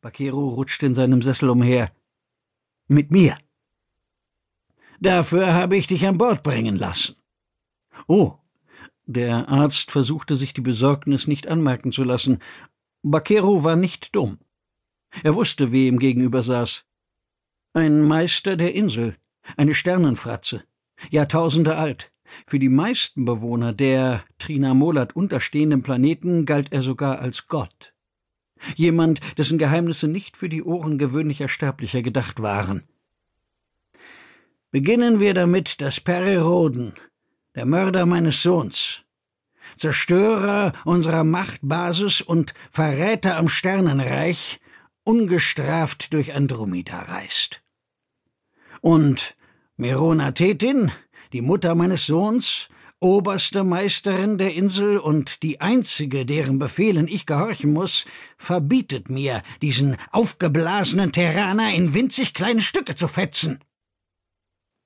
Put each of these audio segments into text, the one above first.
Bakero rutschte in seinem Sessel umher. Mit mir. Dafür habe ich dich an Bord bringen lassen. Oh. Der Arzt versuchte sich die Besorgnis nicht anmerken zu lassen. Bakero war nicht dumm. Er wusste, wem gegenüber saß. Ein Meister der Insel, eine Sternenfratze, Jahrtausende alt. Für die meisten Bewohner der Trinamolat unterstehenden Planeten galt er sogar als Gott. Jemand, dessen Geheimnisse nicht für die Ohren gewöhnlicher Sterblicher gedacht waren. Beginnen wir damit, dass Roden, der Mörder meines Sohns, Zerstörer unserer Machtbasis und Verräter am Sternenreich, ungestraft durch Andromeda reist. Und Merona Tetin, die Mutter meines Sohns, oberste Meisterin der Insel und die einzige, deren Befehlen ich gehorchen muss, verbietet mir, diesen aufgeblasenen Terraner in winzig kleine Stücke zu fetzen.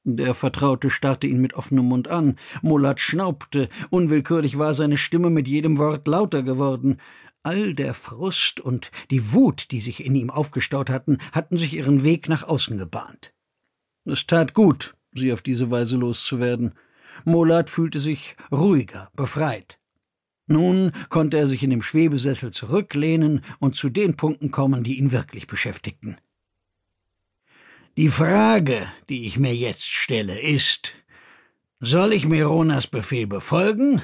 Der Vertraute starrte ihn mit offenem Mund an. Mulat schnaubte. Unwillkürlich war seine Stimme mit jedem Wort lauter geworden. All der Frust und die Wut, die sich in ihm aufgestaut hatten, hatten sich ihren Weg nach außen gebahnt. Es tat gut, sie auf diese Weise loszuwerden. Molat fühlte sich ruhiger, befreit. Nun konnte er sich in dem Schwebesessel zurücklehnen und zu den Punkten kommen, die ihn wirklich beschäftigten. Die Frage, die ich mir jetzt stelle, ist, soll ich Meronas Befehl befolgen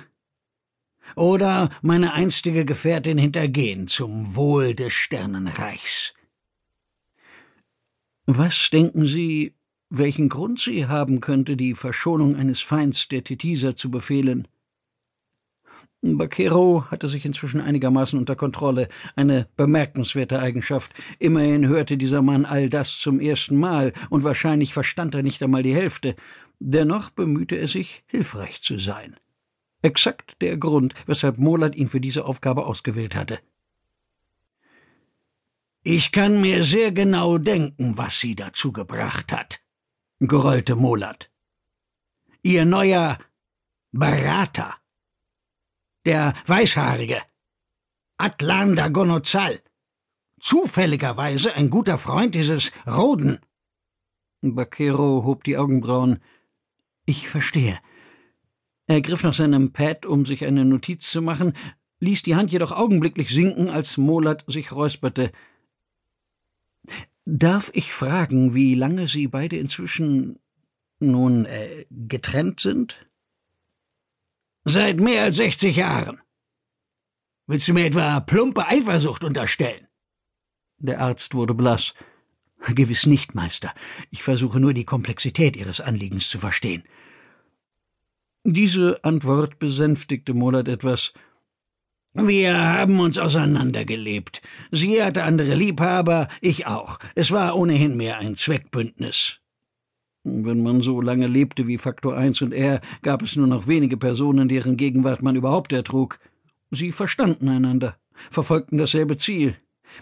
oder meine einstige Gefährtin hintergehen zum Wohl des Sternenreichs? Was denken Sie, welchen Grund sie haben könnte, die Verschonung eines Feinds der Titiser zu befehlen. Bakero hatte sich inzwischen einigermaßen unter Kontrolle, eine bemerkenswerte Eigenschaft. Immerhin hörte dieser Mann all das zum ersten Mal, und wahrscheinlich verstand er nicht einmal die Hälfte. Dennoch bemühte er sich, hilfreich zu sein. Exakt der Grund, weshalb Molat ihn für diese Aufgabe ausgewählt hatte. Ich kann mir sehr genau denken, was sie dazu gebracht hat, grollte Molat. Ihr neuer Berater. Der Weißhaarige. Atlan Dagonozal. Zufälligerweise ein guter Freund dieses Roden. Bakero hob die Augenbrauen. Ich verstehe. Er griff nach seinem Pad, um sich eine Notiz zu machen, ließ die Hand jedoch augenblicklich sinken, als Molat sich räusperte. Darf ich fragen, wie lange Sie beide inzwischen nun äh, getrennt sind? Seit mehr als sechzig Jahren. Willst du mir etwa plumpe Eifersucht unterstellen? Der Arzt wurde blass. Gewiss nicht, Meister. Ich versuche nur die Komplexität Ihres Anliegens zu verstehen. Diese Antwort besänftigte Mollert etwas. Wir haben uns auseinandergelebt. Sie hatte andere Liebhaber, ich auch. Es war ohnehin mehr ein Zweckbündnis. Wenn man so lange lebte wie Faktor 1 und er, gab es nur noch wenige Personen, deren Gegenwart man überhaupt ertrug. Sie verstanden einander, verfolgten dasselbe Ziel.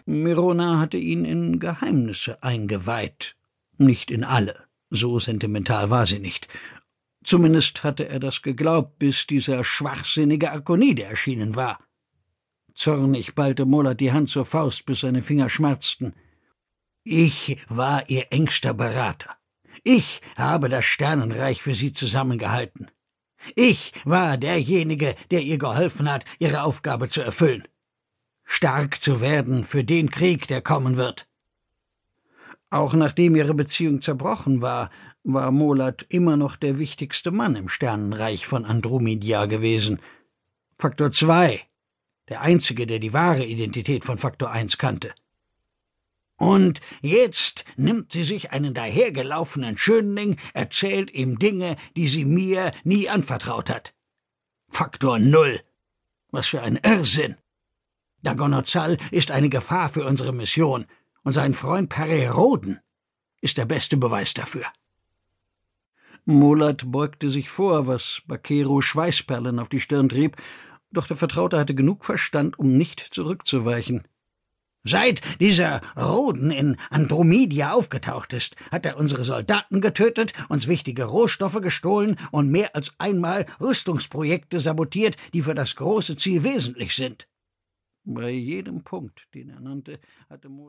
Mirona hatte ihn in Geheimnisse eingeweiht. Nicht in alle. So sentimental war sie nicht. Zumindest hatte er das geglaubt, bis dieser schwachsinnige Arkonide erschienen war. Zornig ballte Mollert die Hand zur Faust, bis seine Finger schmerzten. Ich war ihr engster Berater. Ich habe das Sternenreich für sie zusammengehalten. Ich war derjenige, der ihr geholfen hat, ihre Aufgabe zu erfüllen. Stark zu werden für den Krieg, der kommen wird. Auch nachdem ihre Beziehung zerbrochen war, war Molat immer noch der wichtigste Mann im Sternenreich von Andromedia gewesen. Faktor zwei der einzige, der die wahre Identität von Faktor 1 kannte. Und jetzt nimmt sie sich einen dahergelaufenen Schönling, erzählt ihm Dinge, die sie mir nie anvertraut hat. Faktor Null. Was für ein Irrsinn. Dagonozal ist eine Gefahr für unsere Mission, und sein Freund Pereroden ist der beste Beweis dafür. Molat beugte sich vor, was Bakero Schweißperlen auf die Stirn trieb, doch der Vertraute hatte genug Verstand, um nicht zurückzuweichen. Seit dieser Roden in Andromedia aufgetaucht ist, hat er unsere Soldaten getötet, uns wichtige Rohstoffe gestohlen und mehr als einmal Rüstungsprojekte sabotiert, die für das große Ziel wesentlich sind. Bei jedem Punkt, den er nannte, hatte Mola